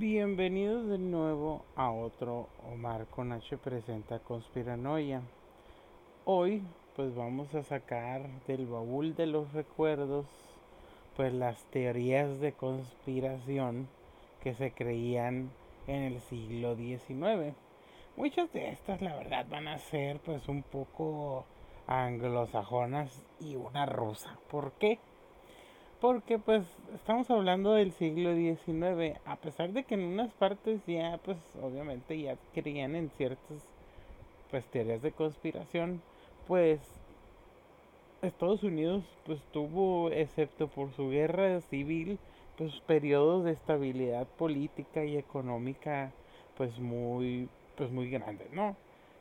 Bienvenidos de nuevo a otro Omar con H presenta Conspiranoia. Hoy pues vamos a sacar del baúl de los recuerdos pues las teorías de conspiración que se creían en el siglo XIX. Muchas de estas la verdad van a ser pues un poco anglosajonas y una rusa. ¿Por qué? Porque pues estamos hablando del siglo XIX, a pesar de que en unas partes ya pues obviamente ya creían en ciertas pues teorías de conspiración, pues Estados Unidos pues tuvo, excepto por su guerra civil, pues periodos de estabilidad política y económica pues muy pues muy grandes, ¿no?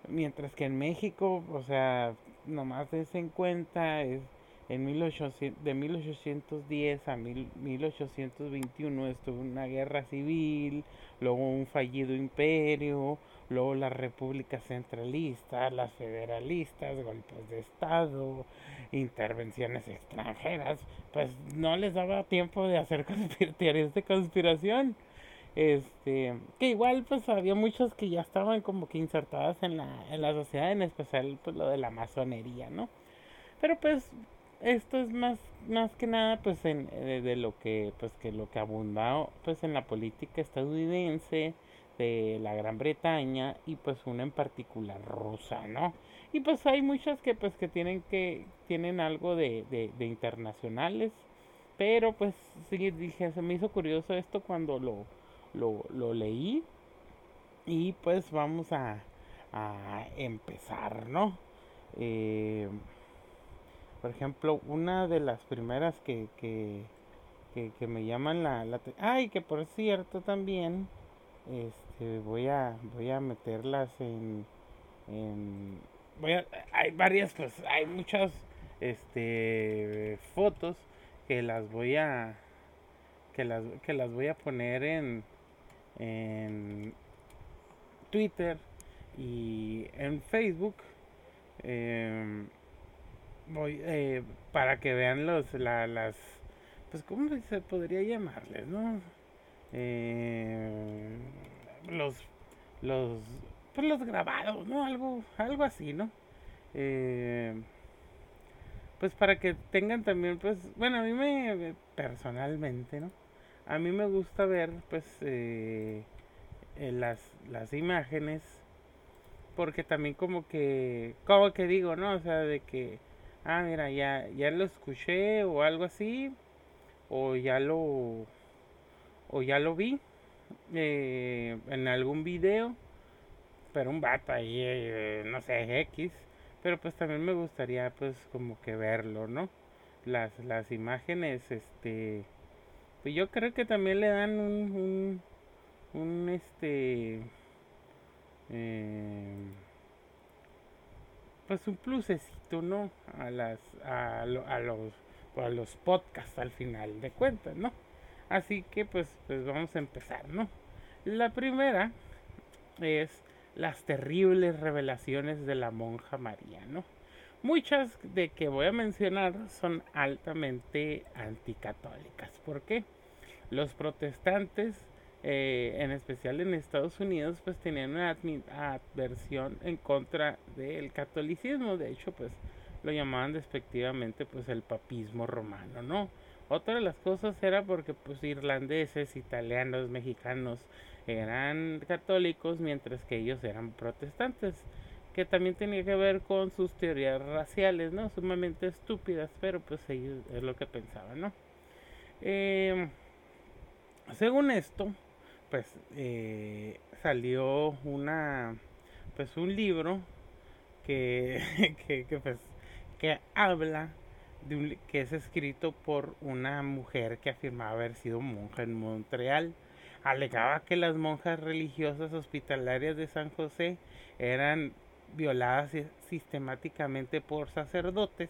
Mientras que en México, o sea, nomás des en cuenta es en 1800, de 1810 a 1821 estuvo una guerra civil, luego un fallido imperio, luego las repúblicas centralistas, las federalistas, golpes de Estado, intervenciones extranjeras, pues no les daba tiempo de hacer teorías de conspiración. Este, que igual pues había muchos que ya estaban como que insertadas en la, en la sociedad, en especial pues lo de la masonería, ¿no? Pero pues esto es más más que nada pues en, de, lo que pues que lo que abunda pues en la política estadounidense de la Gran Bretaña y pues una en particular rusa no y pues hay muchas que pues que tienen que tienen algo de, de, internacionales pero pues sí dije se me hizo curioso esto cuando lo lo, lo leí y pues vamos a, a empezar no eh, por ejemplo, una de las primeras que, que, que, me llaman la, la ay que por cierto también este voy a voy a meterlas en, en voy a, hay varias pues hay muchas este fotos que las voy a que las que las voy a poner en en Twitter y en Facebook eh, voy eh, para que vean los la, las pues cómo se podría llamarles no eh, los los pues los grabados no algo algo así no eh, pues para que tengan también pues bueno a mí me personalmente no a mí me gusta ver pues las las imágenes porque también como que como que digo no o sea de que ah, mira, ya, ya lo escuché o algo así, o ya lo, o ya lo vi eh, en algún video, pero un vato ahí, eh, no sé, X, pero pues también me gustaría pues como que verlo, ¿no? Las, las imágenes, este, pues yo creo que también le dan un, un, un este, eh, pues un plusecito, ¿no? A las a, los a los podcasts al final de cuentas, ¿no? Así que pues pues vamos a empezar, ¿no? La primera es las terribles revelaciones de la monja María, ¿no? Muchas de que voy a mencionar son altamente anticatólicas. ¿Por qué? Los protestantes eh, en especial en Estados Unidos, pues tenían una adversión en contra del catolicismo. De hecho, pues lo llamaban despectivamente pues el papismo romano, ¿no? Otra de las cosas era porque pues irlandeses, italianos, mexicanos eran católicos mientras que ellos eran protestantes, que también tenía que ver con sus teorías raciales, ¿no? Sumamente estúpidas, pero pues ellos es lo que pensaban, ¿no? Eh, según esto, pues eh, salió una pues un libro que, que, pues que habla de un, que es escrito por una mujer que afirmaba haber sido monja en Montreal. Alegaba que las monjas religiosas hospitalarias de San José eran violadas sistemáticamente por sacerdotes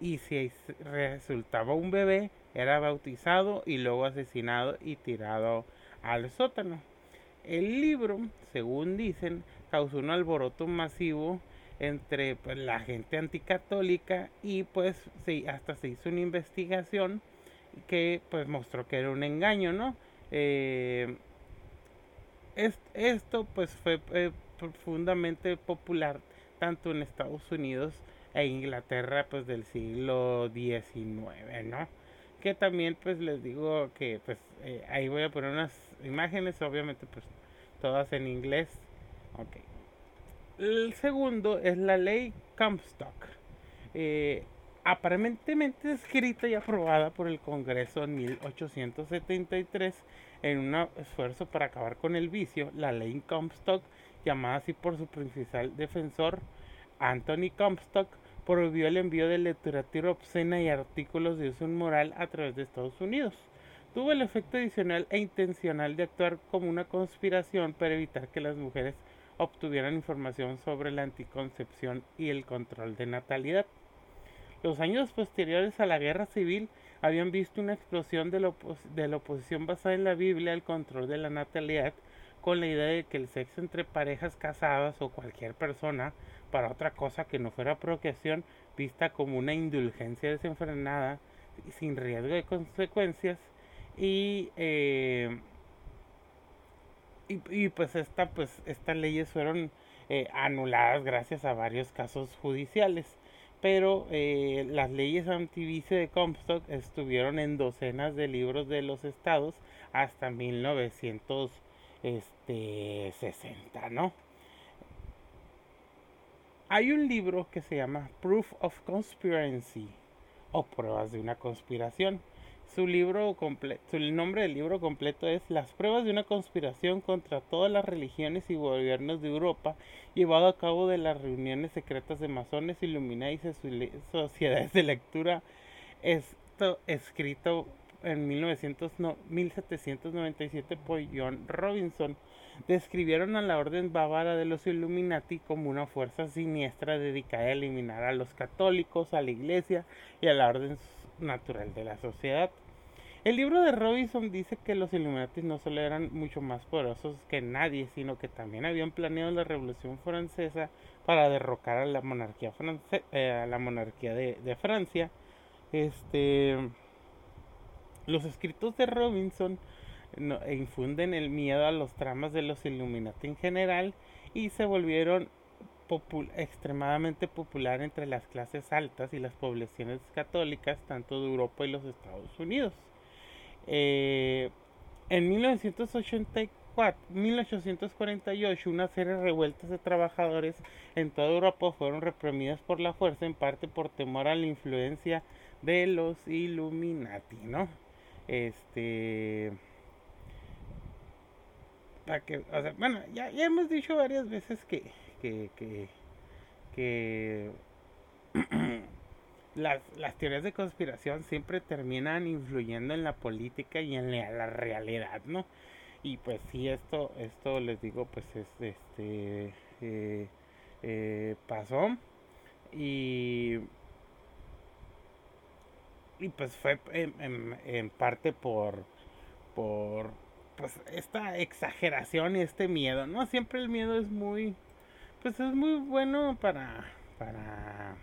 y si resultaba un bebé era bautizado y luego asesinado y tirado al sótano. El libro, según dicen, causó un alboroto masivo entre pues, la gente anticatólica y pues sí, hasta se hizo una investigación que pues mostró que era un engaño, ¿no? Eh, esto pues fue eh, profundamente popular tanto en Estados Unidos e Inglaterra pues del siglo XIX, ¿no? Que también pues les digo que pues eh, ahí voy a poner unas imágenes, obviamente pues todas en inglés. Ok. El segundo es la ley Comstock. Eh, aparentemente escrita y aprobada por el Congreso en 1873 en un esfuerzo para acabar con el vicio, la ley Comstock, llamada así por su principal defensor, Anthony Comstock, prohibió el envío de literatura obscena y artículos de uso inmoral a través de Estados Unidos. Tuvo el efecto adicional e intencional de actuar como una conspiración para evitar que las mujeres obtuvieran información sobre la anticoncepción y el control de natalidad. Los años posteriores a la guerra civil habían visto una explosión de, la oposición basada en la Biblia al control de la natalidad con la idea de que el sexo entre parejas casadas o cualquier persona para otra cosa que no fuera procreación vista como una indulgencia desenfrenada sin riesgo de consecuencias y, eh, y, pues esta pues estas leyes fueron eh, anuladas gracias a varios casos judiciales pero eh, las leyes antivice de Comstock estuvieron en docenas de libros de los estados hasta 1960, este, ¿no? Hay un libro que se llama Proof of Conspiracy o Pruebas de una conspiración. Su libro completo, el nombre del libro completo es Las pruebas de una conspiración contra todas las religiones y gobiernos de Europa, llevado a cabo de las reuniones secretas de masones, iluminados y sociedades de lectura. Esto escrito en 1797 por John Robinson describieron a la orden bávara de los Illuminati como una fuerza siniestra dedicada a eliminar a los católicos, a la iglesia y a la orden natural de la sociedad. El libro de Robinson dice que los Illuminati no solo eran mucho más poderosos que nadie, sino que también habían planeado la Revolución Francesa para derrocar a la monarquía, eh, a la monarquía de, Francia. Este, los escritos de Robinson e infunden el miedo a los tramas de los Illuminati en general y se volvieron extremadamente popular entre las clases altas y las poblaciones católicas tanto de Europa y los Estados Unidos. Eh, en 1984, 1848 una serie de revueltas de trabajadores en toda Europa fueron reprimidas por la fuerza en parte por temor a la influencia de los Illuminati, ¿no? Este que, bueno, ya, hemos dicho varias veces que, que, que, las, las, teorías de conspiración siempre terminan influyendo en la política y en la, realidad, ¿no? Y pues sí, esto, esto les digo, pues es, este, eh, eh, pasó y y pues fue en, en parte por por pues esta exageración y este miedo, ¿no? Siempre el miedo es muy pues es muy bueno para para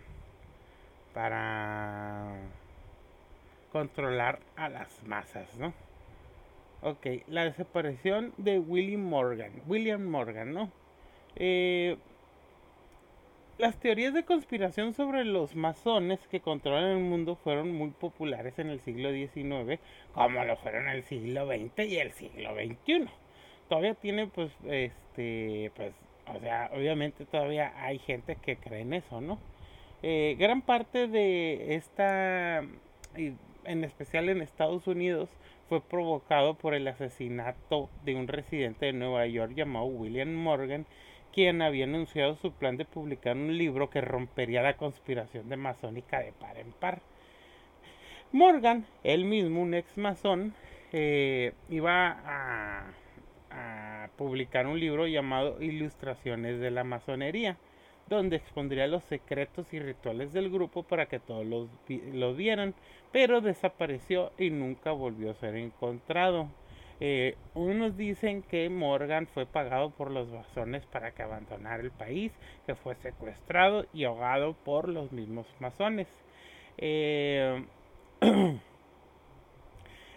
para controlar a las masas, ¿no? Ok, la desaparición de William Morgan, William Morgan, ¿no? Eh, las teorías de conspiración sobre los masones que controlan el mundo fueron muy populares en el siglo XIX, como lo fueron en el siglo XX y el siglo XXI. Todavía tiene, pues, este, pues, o sea, obviamente todavía hay gente que cree en eso, ¿no? Eh, gran parte de esta, en especial en Estados Unidos, fue provocado por el asesinato de un residente de Nueva York llamado William Morgan, quien había anunciado su plan de publicar un libro que rompería la conspiración de masónica de par en par. Morgan, él mismo, un ex masón, eh, iba a, publicar un libro llamado Ilustraciones de la Masonería, donde expondría los secretos y rituales del grupo para que todos los, lo vieran, pero desapareció y nunca volvió a ser encontrado. Eh, unos dicen que Morgan fue pagado por los masones para que abandonara el país, que fue secuestrado y ahogado por los mismos masones. Eh,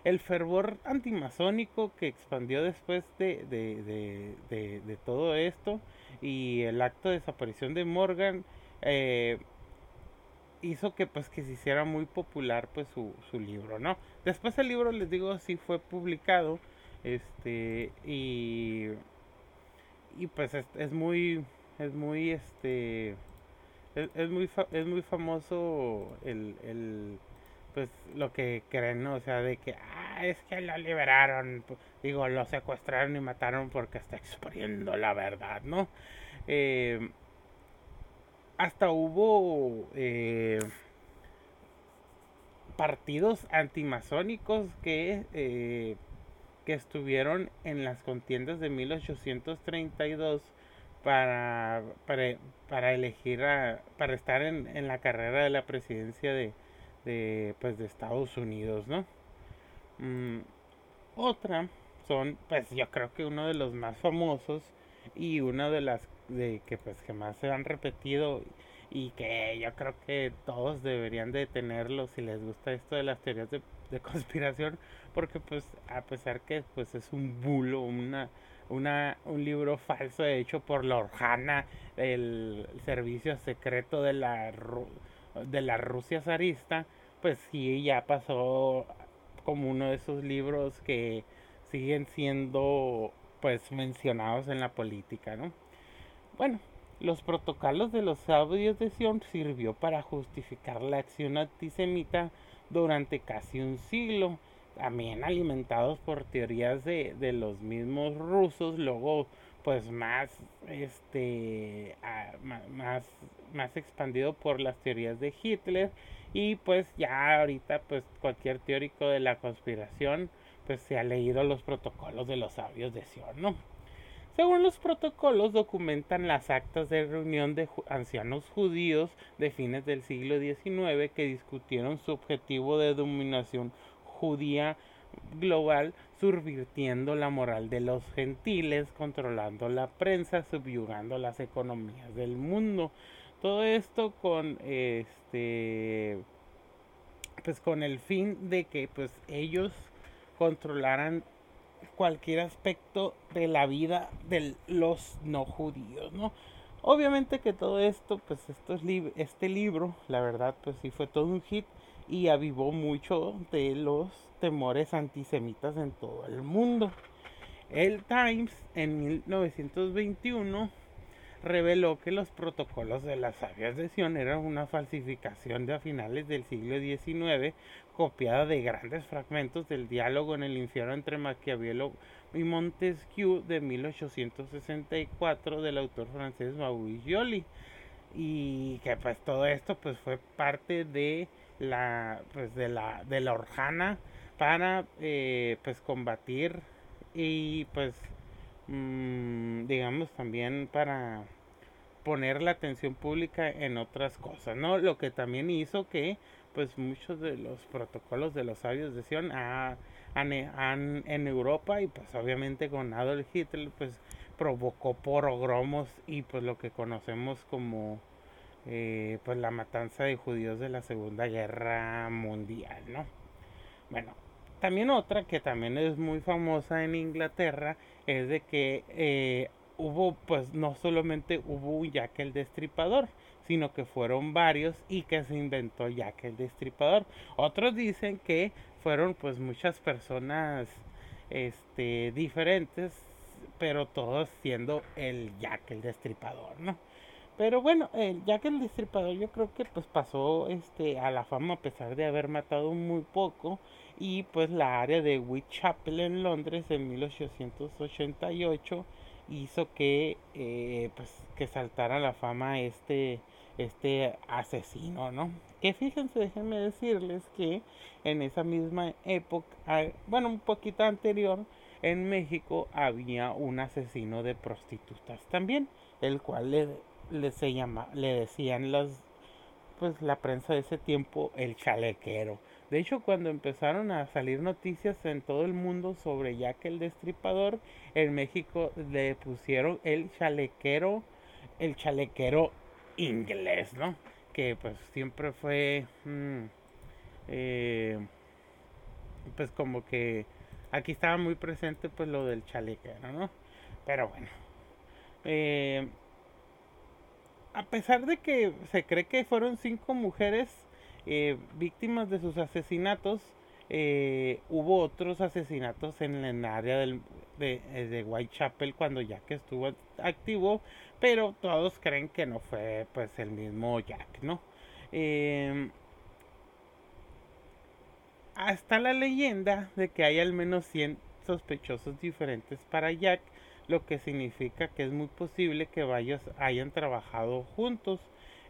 el fervor antimasónico que expandió después de, de, todo esto y el acto de desaparición de Morgan eh, hizo que pues que se hiciera muy popular pues su, su libro, ¿no? Después el libro les digo sí fue publicado este y y pues es, muy es muy este es, muy es muy famoso el pues lo que creen, ¿no? O sea, de que, ah, es que lo liberaron, digo, lo secuestraron y mataron porque está exponiendo la verdad, ¿no? Eh, hasta hubo eh, partidos antimasónicos que, eh, que estuvieron en las contiendas de 1832 para, para, para elegir, para estar en, en la carrera de la presidencia de, de, pues, de Estados Unidos, ¿no? Mm, otra son, pues yo creo que uno de los más famosos y una de las de que pues que más se han repetido y que yo creo que todos deberían de tenerlo si les gusta esto de las teorías de, conspiración porque pues a pesar que pues es un bulo una una un libro falso hecho por la Orjana el servicio secreto de la de la Rusia zarista, pues sí, ya pasó como uno de esos libros que siguen siendo pues mencionados en la política, ¿no? Bueno, los protocolos de los audios de Sion sirvió para justificar la acción antisemita durante casi un siglo, también alimentados por teorías de, de los mismos rusos, luego pues más este más más expandido por las teorías de Hitler y pues ya ahorita pues cualquier teórico de la conspiración pues se ha leído los protocolos de los sabios de Sion, ¿no? Según los protocolos documentan las actas de reunión de ancianos judíos de fines del siglo XIX que discutieron su objetivo de dominación judía global subvirtiendo la moral de los gentiles, controlando la prensa, subyugando las economías del mundo. Todo esto con este pues con el fin de que pues ellos controlaran cualquier aspecto de la vida de los no judíos, ¿no? Obviamente que todo esto, pues esto este libro, la verdad, pues sí fue todo un hit y avivó mucho de los temores antisemitas en todo el mundo. El Times en 1921 reveló que los protocolos de las sabias de Sion eran una falsificación de a finales del siglo XIX, copiada de grandes fragmentos del diálogo en el infierno entre Maquiavelo y Montesquieu de 1864 del autor francés Maurice Joly. Y que pues todo esto pues fue parte de la pues de la de la Orjana para eh, pues combatir y pues mm, digamos también para poner la atención pública en otras cosas no lo que también hizo que pues muchos de los protocolos de los sabios de Sion han, en Europa y pues obviamente con Adolf Hitler pues provocó porogromos y pues lo que conocemos como eh, pues la matanza de judíos de la Segunda Guerra Mundial, ¿no? Bueno, también otra que también es muy famosa en Inglaterra es de que eh, hubo, pues no solamente hubo un Jack el Destripador, sino que fueron varios y que se inventó Jack el Destripador. Otros dicen que fueron pues muchas personas este, diferentes, pero todos siendo el Jack el Destripador, ¿no? Pero bueno, ya que el destripador yo creo que pues pasó este a la fama a pesar de haber matado muy poco y pues la área de Whitechapel en Londres en 1888 hizo que eh, pues que saltara la fama este este asesino, ¿no? Que fíjense, déjenme decirles que en esa misma época, bueno, un poquito anterior, en México había un asesino de prostitutas también, el cual le le se llama, le decían las pues la prensa de ese tiempo el chalequero. De hecho, cuando empezaron a salir noticias en todo el mundo sobre Jack el Destripador, en México le pusieron el chalequero, el chalequero inglés, ¿no? Que pues siempre fue mm, eh, pues como que aquí estaba muy presente pues lo del chalequero, ¿no? Pero bueno. Eh, a pesar de que se cree que fueron cinco mujeres eh, víctimas de sus asesinatos, eh, hubo otros asesinatos en el área del, de, de, Whitechapel cuando Jack estuvo activo, pero todos creen que no fue pues el mismo Jack, ¿no? hasta la leyenda de que hay al menos 100 sospechosos diferentes para Jack, lo que significa que es muy posible que varios hayan trabajado juntos.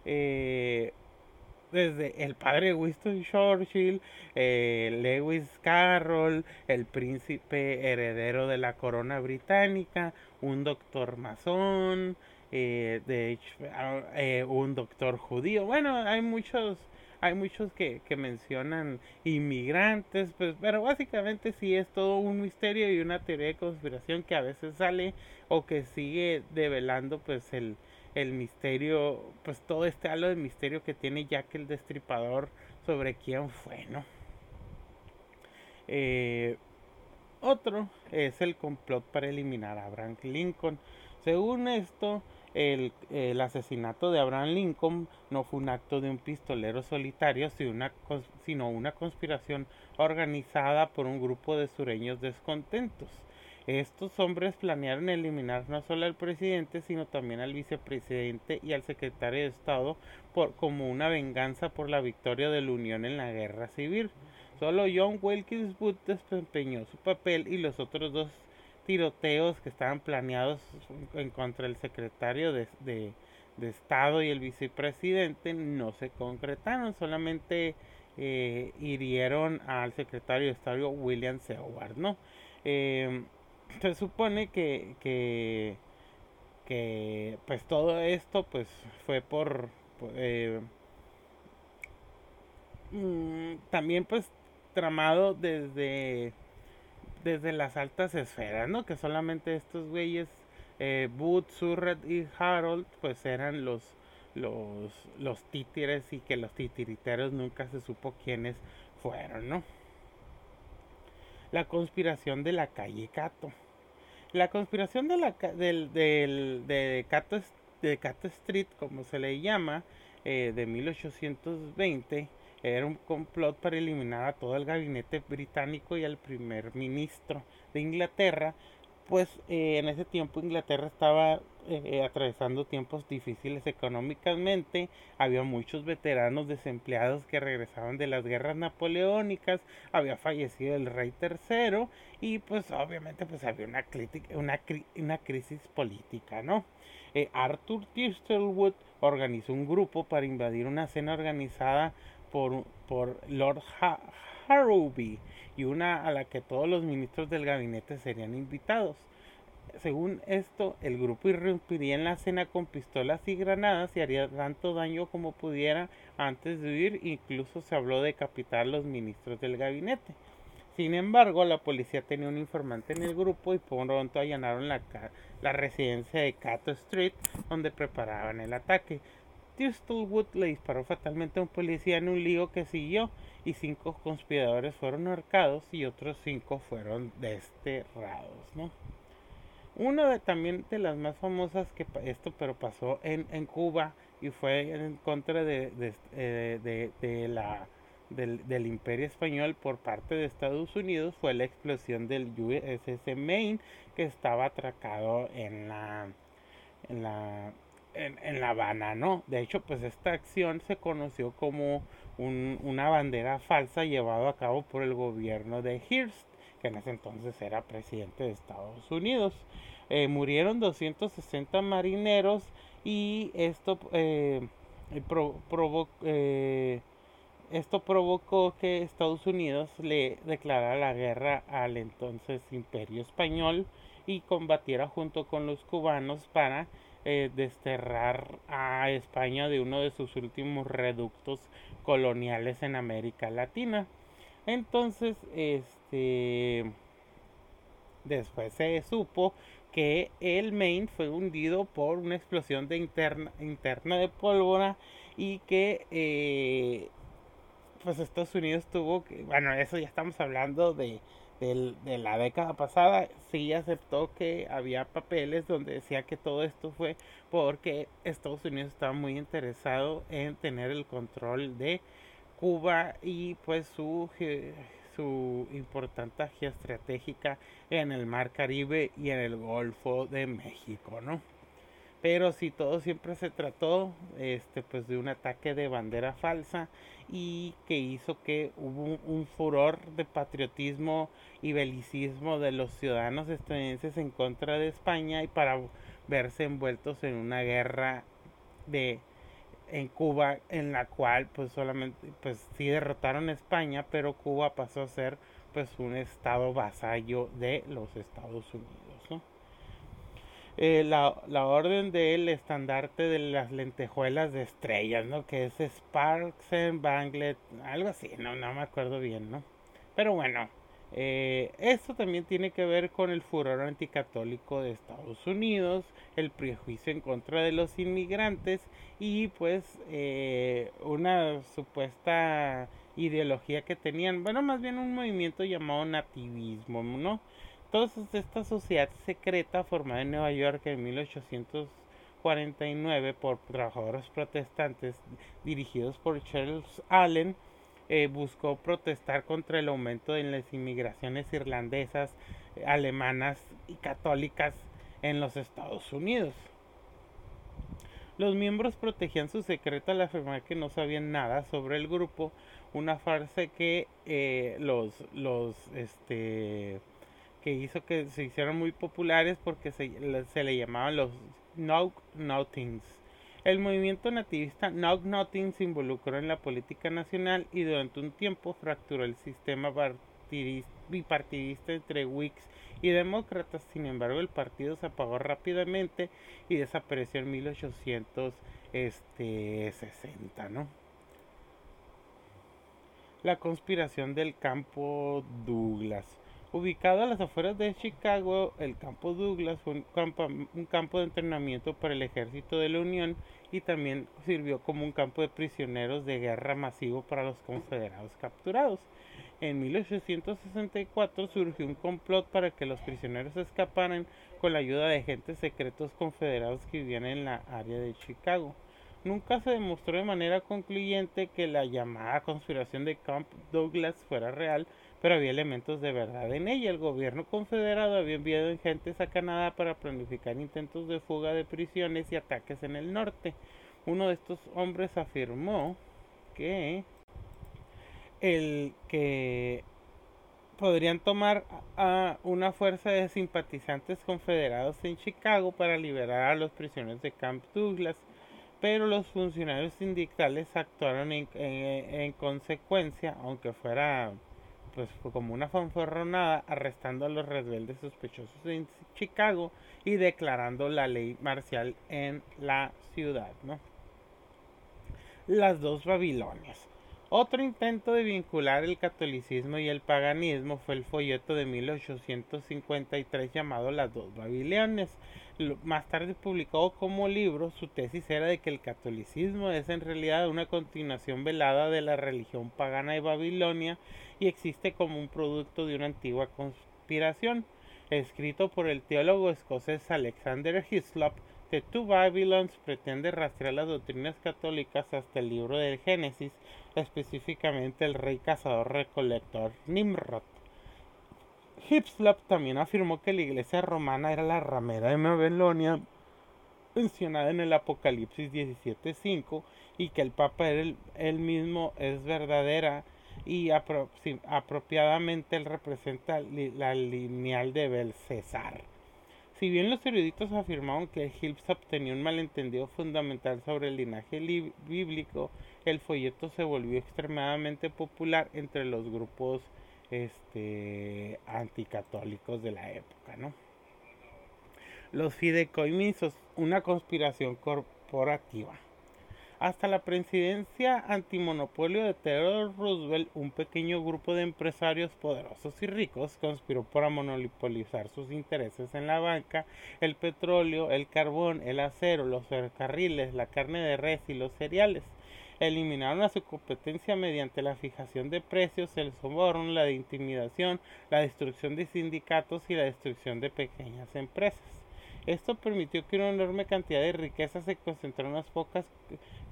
Eh, desde el padre Winston Churchill, eh, Lewis Carroll, el príncipe heredero de la corona británica, un doctor masón, eh, de ah, un doctor judío. Bueno, hay muchos hay muchos que, que mencionan inmigrantes, pues, pero básicamente sí es todo un misterio y una teoría de conspiración que a veces sale o que sigue develando pues el, el misterio, pues todo este halo de misterio que tiene Jack el Destripador sobre quién fue, ¿no? Eh, otro es el complot para eliminar a Abraham Lincoln. Según esto, el, asesinato de Abraham Lincoln no fue un acto de un pistolero solitario, sino una, sino una conspiración organizada por un grupo de sureños descontentos. Estos hombres planearon eliminar no solo al presidente, sino también al vicepresidente y al secretario de Estado por, como una venganza por la victoria de la Unión en la guerra civil. Solo John Wilkins Booth desempeñó su papel y los otros dos tiroteos que estaban planeados en contra del secretario de, Estado y el vicepresidente no se concretaron, solamente eh, hirieron al secretario de Estado William Seward, ¿no? Em, se supone que, que, que, pues todo esto pues fue por, eh, mm, también pues tramado desde desde las altas esferas, ¿no? Que solamente estos güeyes, eh, Booth, Surratt y Harold, pues eran los, los, los títeres y que los titiriteros nunca se supo quiénes fueron, ¿no? La conspiración de la calle Cato. La conspiración de la del, del, de Cato de Cato Street, como se le llama, eh, de 1820 era un complot para eliminar a todo el gabinete británico y al primer ministro de Inglaterra, pues eh, en ese tiempo Inglaterra estaba eh, atravesando tiempos difíciles económicamente, había muchos veteranos desempleados que regresaban de las guerras napoleónicas, había fallecido el rey tercero. Y pues obviamente pues había una, una, una crisis política, ¿no? Eh, Arthur Thistlewood organizó un grupo para invadir una cena organizada por, Lord Harrowby y una a la que todos los ministros del gabinete serían invitados. Según esto, el grupo irrumpiría en la cena con pistolas y granadas y haría tanto daño como pudiera antes de huir. Incluso se habló de decapitar a los ministros del gabinete. Sin embargo, la policía tenía un informante en el grupo y pronto allanaron la, la residencia de Cato Street donde preparaban el ataque. Wood le disparó fatalmente a un policía en un lío que siguió y cinco conspiradores fueron ahorcados y otros cinco fueron desterrados, ¿no? Una de también de las más famosas que esto pero pasó en, en Cuba y fue en contra de, de, eh, de, la del, del, imperio español por parte de Estados Unidos fue la explosión del USS Maine que estaba atracado en la en la en, La Habana, ¿no? De hecho, pues esta acción se conoció como una bandera falsa llevada a cabo por el gobierno de Hearst, que en ese entonces era presidente de Estados Unidos. Eh, murieron 260 marineros y esto, eh, eh, esto provocó que Estados Unidos le declarara la guerra al entonces imperio español y combatiera junto con los cubanos para eh, desterrar a España de uno de sus últimos reductos coloniales en América Latina. Entonces, este después se supo que el Maine fue hundido por una explosión de interna, interna de pólvora y que eh, pues Estados Unidos tuvo que, bueno, eso ya estamos hablando de, de, la década pasada, sí aceptó que había papeles donde decía que todo esto fue porque Estados Unidos estaba muy interesado en tener el control de Cuba y pues su, su importancia geoestratégica en el Mar Caribe y en el Golfo de México, ¿no? Pero si todo siempre se trató este pues de un ataque de bandera falsa y que hizo que hubo un, furor de patriotismo y belicismo de los ciudadanos estadounidenses en contra de España y para verse envueltos en una guerra de en Cuba en la cual pues solamente pues sí derrotaron a España pero Cuba pasó a ser pues un estado vasallo de los Estados Unidos eh, la, la, orden del estandarte de las lentejuelas de estrellas, ¿no? Que es Sparks and Banglet, algo así, no, no me acuerdo bien, ¿no? Pero bueno, eh, esto también tiene que ver con el furor anticatólico de Estados Unidos, el prejuicio en contra de los inmigrantes y pues eh, una supuesta ideología que tenían, bueno, más bien un movimiento llamado nativismo, ¿no? Entonces esta sociedad secreta formada en Nueva York en 1849 por trabajadores protestantes dirigidos por Charles Allen eh, buscó protestar contra el aumento de las inmigraciones irlandesas, alemanas y católicas en los Estados Unidos. Los miembros protegían su secreto al afirmar que no sabían nada sobre el grupo, una farsa que eh, los, los, este, que hizo que se hicieran muy populares porque se, le llamaban los Nog Nothings. El movimiento nativista Nog Nothing se involucró en la política nacional y durante un tiempo fracturó el sistema bipartidista entre Whigs y demócratas. Sin embargo, el partido se apagó rápidamente y desapareció en 1860, este, ¿no? La conspiración del campo Douglas. Ubicado a las afueras de Chicago, el campo Douglas fue un campo, de entrenamiento para el ejército de la Unión y también sirvió como un campo de prisioneros de guerra masivo para los confederados capturados. En 1864 surgió un complot para que los prisioneros escaparan con la ayuda de agentes secretos confederados que vivían en la área de Chicago. Nunca se demostró de manera concluyente que la llamada conspiración de Camp Douglas fuera real, pero había elementos de verdad en ella. El gobierno confederado había enviado agentes a Canadá para planificar intentos de fuga de prisiones y ataques en el norte. Uno de estos hombres afirmó que el que podrían tomar a una fuerza de simpatizantes confederados en Chicago para liberar a los prisioneros de Camp Douglas, pero los funcionarios sindicales actuaron en, en consecuencia, aunque fuera pues como una fanfarronada arrestando a los rebeldes sospechosos en Chicago y declarando la ley marcial en la ciudad, ¿no? Las dos Babilonias. Otro intento de vincular el catolicismo y el paganismo fue el folleto de 1853 llamado Las dos Babilonias. Más tarde publicado como libro, su tesis era de que el catolicismo es en realidad una continuación velada de la religión pagana de Babilonia y existe como un producto de una antigua conspiración. Escrito por el teólogo escocés Alexander Hislop, The Two Babylons pretende rastrear las doctrinas católicas hasta el libro del Génesis, específicamente el rey cazador recolector Nimrod. Hislop también afirmó que la iglesia romana era la ramera de Babilonia mencionada en el Apocalipsis 17.5 y que el Papa era el, mismo es verdadera y apropiadamente él representa la lineal de Belcesar. Si bien los eruditos afirmaron que Hillsop tenía un malentendido fundamental sobre el linaje bíblico, el folleto se volvió extremadamente popular entre los grupos este, anticatólicos de la época. ¿no? Los fideicomisos, una conspiración corporativa. Hasta la presidencia antimonopolio de Theodore Roosevelt, un pequeño grupo de empresarios poderosos y ricos conspiró para monopolizar sus intereses en la banca, el petróleo, el carbón, el acero, los ferrocarriles, la carne de res y los cereales. Eliminaron a su competencia mediante la fijación de precios, el soborno, la intimidación, la destrucción de sindicatos y la destrucción de pequeñas empresas. Esto permitió que una enorme cantidad de riqueza se concentrara en unas pocas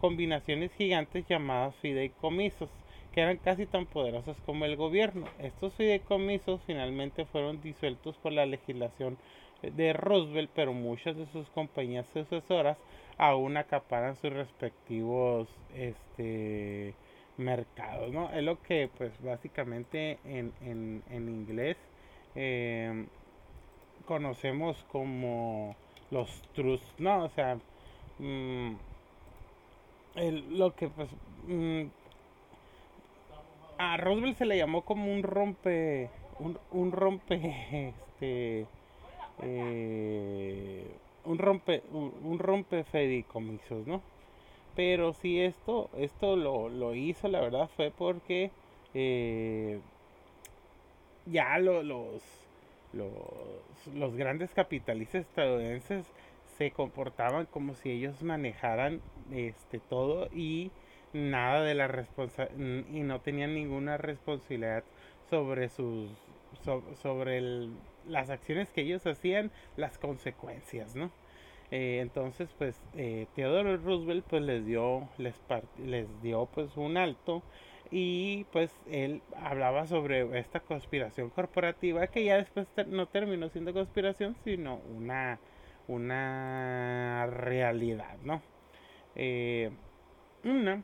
combinaciones gigantes llamadas fideicomisos, que eran casi tan poderosos como el gobierno. Estos fideicomisos finalmente fueron disueltos por la legislación de Roosevelt, pero muchas de sus compañías sucesoras aún acaparan sus respectivos este, mercados, ¿no? Es lo que, pues, básicamente en, en, inglés em, conocemos como los trusts, ¿no? O sea, mm, lo que, pues, mm, a Roosevelt se le llamó como un rompe, un, un rompe, este, eh, un rompe un, rompe fedicomisos, ¿no? Pero si esto esto lo, lo, hizo, la verdad fue porque eh, ya lo, los, los los grandes capitalistas estadounidenses se comportaban como si ellos manejaran este todo y nada de la responsa y no tenían ninguna responsabilidad sobre sus sobre el las acciones que ellos hacían, las consecuencias, ¿no? Eh, entonces, pues, eh, Theodore Roosevelt, pues, les dio, les, les dio, pues, un alto y, pues, él hablaba sobre esta conspiración corporativa que ya después no terminó siendo conspiración, sino una, una realidad, ¿no? Eh, una,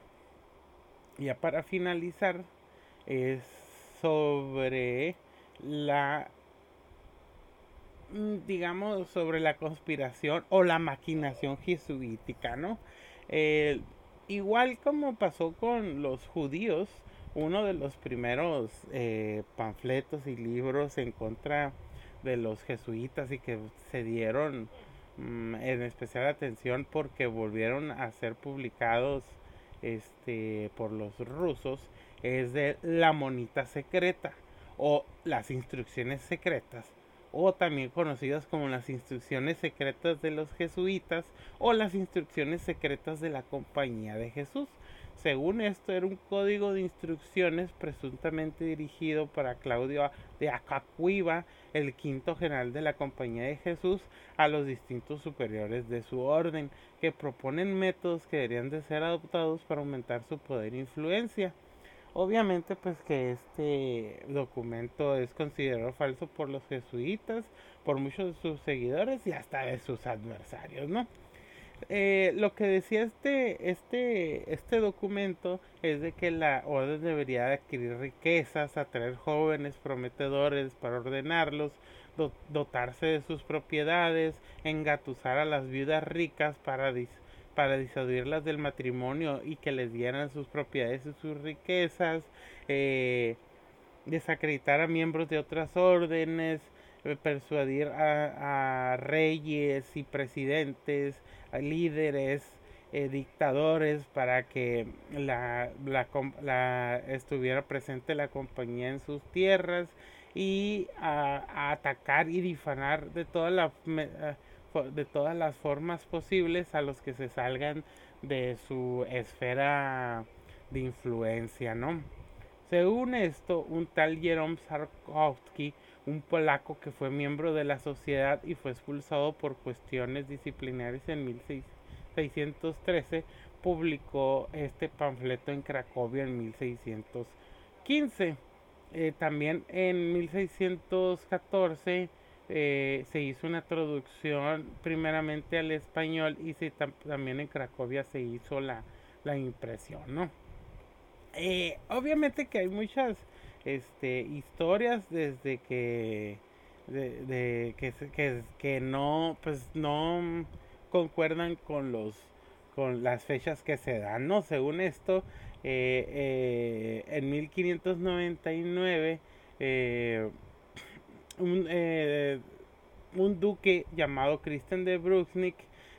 ya para finalizar, es sobre la digamos, sobre la conspiración o la maquinación jesuítica, ¿no? Eh, igual como pasó con los judíos, uno de los primeros eh, panfletos y libros en contra de los jesuitas y que se dieron mm, en especial atención porque volvieron a ser publicados este por los rusos es de la monita secreta o las instrucciones secretas o también conocidas como las instrucciones secretas de los jesuitas o las instrucciones secretas de la Compañía de Jesús. Según esto, era un código de instrucciones presuntamente dirigido para Claudio de Acacuiva, el quinto general de la Compañía de Jesús, a los distintos superiores de su orden, que proponen métodos que deberían de ser adoptados para aumentar su poder e influencia. Obviamente pues que este documento es considerado falso por los jesuitas, por muchos de sus seguidores y hasta de sus adversarios, ¿no? Eh, lo que decía este, este, este documento es de que la orden debería adquirir riquezas, atraer jóvenes prometedores para ordenarlos, dotarse de sus propiedades, engatusar a las viudas ricas para para disuadirlas del matrimonio y que les dieran sus propiedades y sus riquezas, eh, desacreditar a miembros de otras órdenes, eh, persuadir a, reyes y presidentes, a líderes, eh, dictadores para que la, la, estuviera presente la compañía en sus tierras y a, atacar y difanar de toda la de todas las formas posibles a los que se salgan de su esfera de influencia, ¿no? Según esto, un tal Jerome Sarkowski, un polaco que fue miembro de la sociedad y fue expulsado por cuestiones disciplinarias en 1613, publicó este panfleto en Cracovia en 1615. Eh, también en 1614 eh, se hizo una traducción primeramente al español y también en Cracovia se hizo la, impresión, ¿no? Eh, obviamente que hay muchas este, historias desde que de, que, que, que, no pues no concuerdan con los con las fechas que se dan no según esto eh, en 1599 un, eh, un duque llamado Christian de Brunswick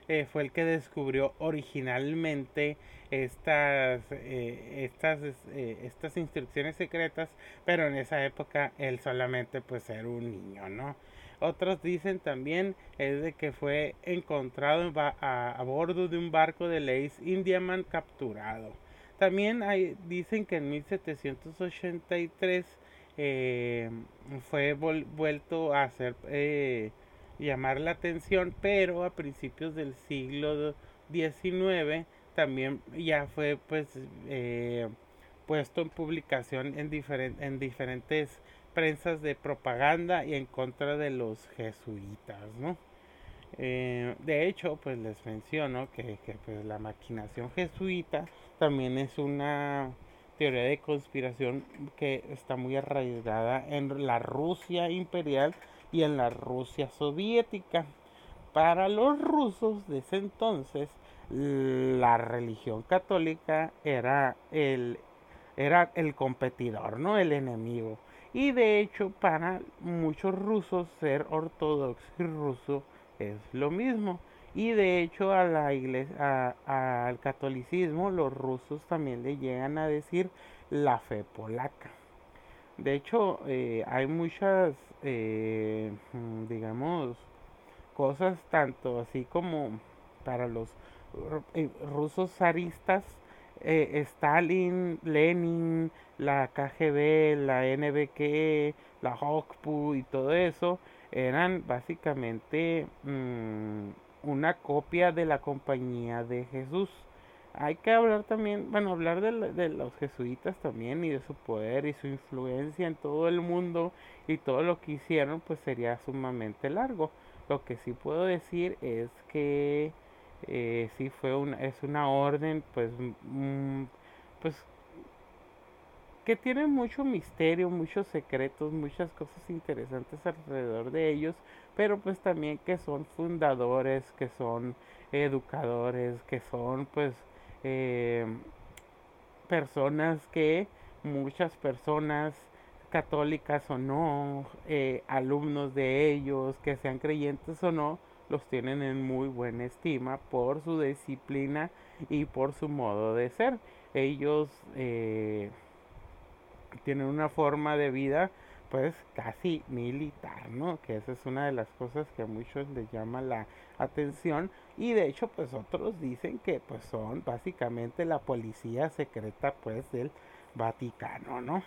eh, fue el que descubrió originalmente estas, eh, estas, estas instrucciones secretas, pero en esa época él solamente pues era un niño, ¿no? Otros dicen también es de que fue encontrado a, a bordo de un barco de Lace Indiaman capturado. También dicen que en 1783 eh, fue vuelto a hacer eh, llamar la atención, pero a principios del siglo XIX también ya fue pues eh, puesto en publicación en, en diferentes prensas de propaganda y en contra de los jesuitas, ¿no? Eh, de hecho, pues les menciono que, pues, la maquinación jesuita también es una teoría de conspiración que está muy arraigada en la Rusia imperial y en la Rusia soviética. Para los rusos de ese entonces, la religión católica era el, era el competidor, no el enemigo. Y de hecho, para muchos rusos, ser ortodoxo y ruso es lo mismo. Y de hecho, a la iglesia, al catolicismo, los rusos también le llegan a decir la fe polaca. De hecho, eh, hay muchas, eh, mm, digamos, cosas tanto así como para los eh, rusos zaristas, Stalin, Lenin, la KGB, la NBK, la HOKPU y todo eso, eran básicamente mm, una copia de la compañía de Jesús hay que hablar también, bueno, hablar de, los jesuitas también y de su poder y su influencia en todo el mundo y todo lo que hicieron, pues sería sumamente largo. Lo que sí puedo decir es que eh, sí fue una, es una orden, pues, mm, pues, que tiene mucho misterio, muchos secretos, muchas cosas interesantes alrededor de ellos, pero pues también que son fundadores, que son educadores, que son pues eh, personas que muchas personas católicas o no, eh, alumnos de ellos, que sean creyentes o no, los tienen en muy buena estima por su disciplina y por su modo de ser. Ellos eh, tienen una forma de vida pues casi militar, ¿no? Que esa es una de las cosas que a muchos les llama la atención y de hecho pues otros dicen que pues son básicamente la policía secreta pues del Vaticano, ¿no?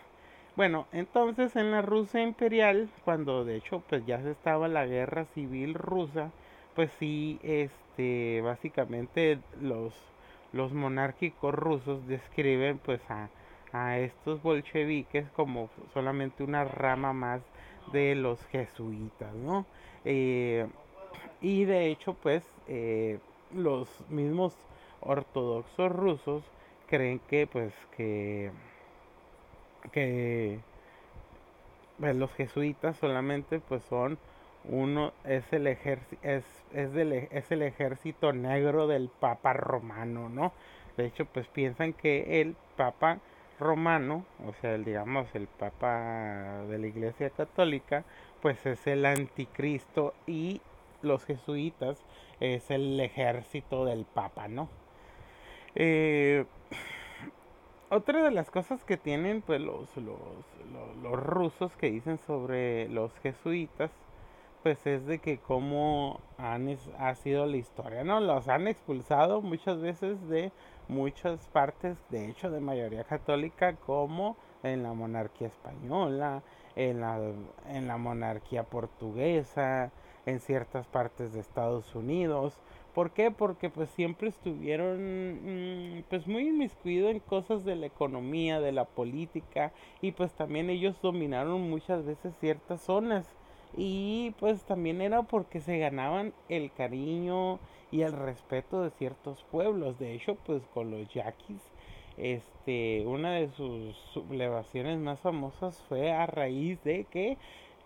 Bueno, entonces en la Rusia imperial, cuando de hecho pues ya se estaba la guerra civil rusa, pues sí, este, básicamente los, los monárquicos rusos describen pues a a estos bolcheviques como solamente una rama más de los jesuitas, ¿no? Eh, y de hecho, pues, eh, los mismos ortodoxos rusos creen que, pues, que, que pues, los jesuitas solamente, pues, son uno, es el es, es, es el ejército negro del Papa romano, ¿no? De hecho, pues piensan que el Papa romano, o sea, el, digamos el Papa de la Iglesia Católica, pues es el anticristo y los jesuitas es el ejército del Papa, ¿no? Eh, otra de las cosas que tienen pues los, los, los, rusos que dicen sobre los jesuitas pues es de que cómo han, ha sido la historia, ¿no? Los han expulsado muchas veces de muchas partes, de hecho de mayoría católica, como en la monarquía española, en la, en la monarquía portuguesa, en ciertas partes de Estados Unidos. ¿Por qué? Porque pues siempre estuvieron mm, pues muy inmiscuidos en cosas de la economía, de la política y pues también ellos dominaron muchas veces ciertas zonas y pues también era porque se ganaban el cariño y el respeto de ciertos pueblos. De hecho, pues con los yaquis, este, una de sus sublevaciones más famosas fue a raíz de que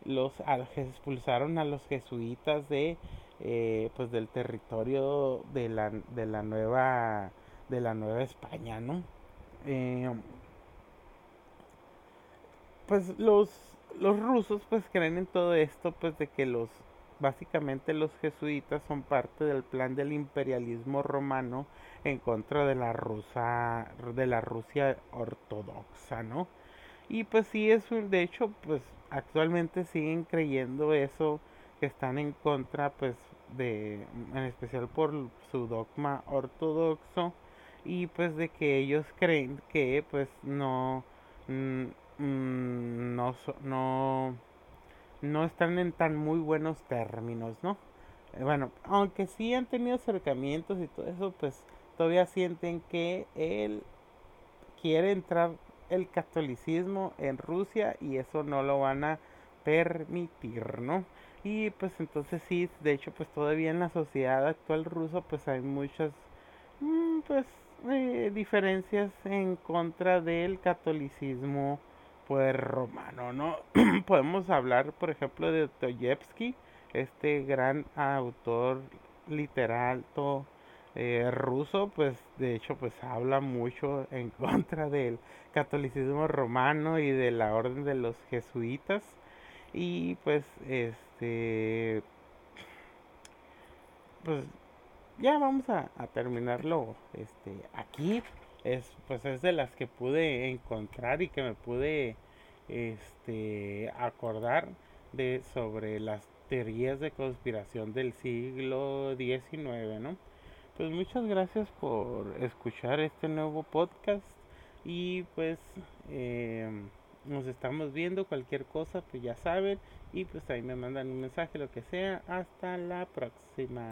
los expulsaron a los jesuitas de eh, pues del territorio de la, de la nueva de la nueva España, ¿no? Eh, pues los los rusos pues creen en todo esto pues de que los básicamente los jesuitas son parte del plan del imperialismo romano en contra de la rusa de la Rusia ortodoxa, ¿no? Y pues sí es de hecho pues actualmente siguen creyendo eso que están en contra pues de en especial por su dogma ortodoxo y pues de que ellos creen que pues no mm, no no no están en tan muy buenos términos, ¿no? Eh, bueno, aunque sí han tenido acercamientos y todo eso, pues todavía sienten que él quiere entrar el catolicismo en Rusia y eso no lo van a permitir, ¿no? Y pues entonces sí, de hecho pues todavía en la sociedad actual rusa pues hay muchas mm, pues eh, diferencias en contra del catolicismo pues romano, ¿no? Podemos hablar por ejemplo de Dostoyevsky, este gran autor literal eh, ruso, pues de hecho pues habla mucho en contra del catolicismo romano y de la orden de los jesuitas y pues este pues ya vamos a, terminarlo este aquí es pues es de las que pude encontrar y que me pude este acordar de sobre las teorías de conspiración del siglo XIX, ¿no? Pues muchas gracias por escuchar este nuevo podcast y pues eh, nos estamos viendo, cualquier cosa pues ya saben y pues ahí me mandan un mensaje, lo que sea. Hasta la próxima.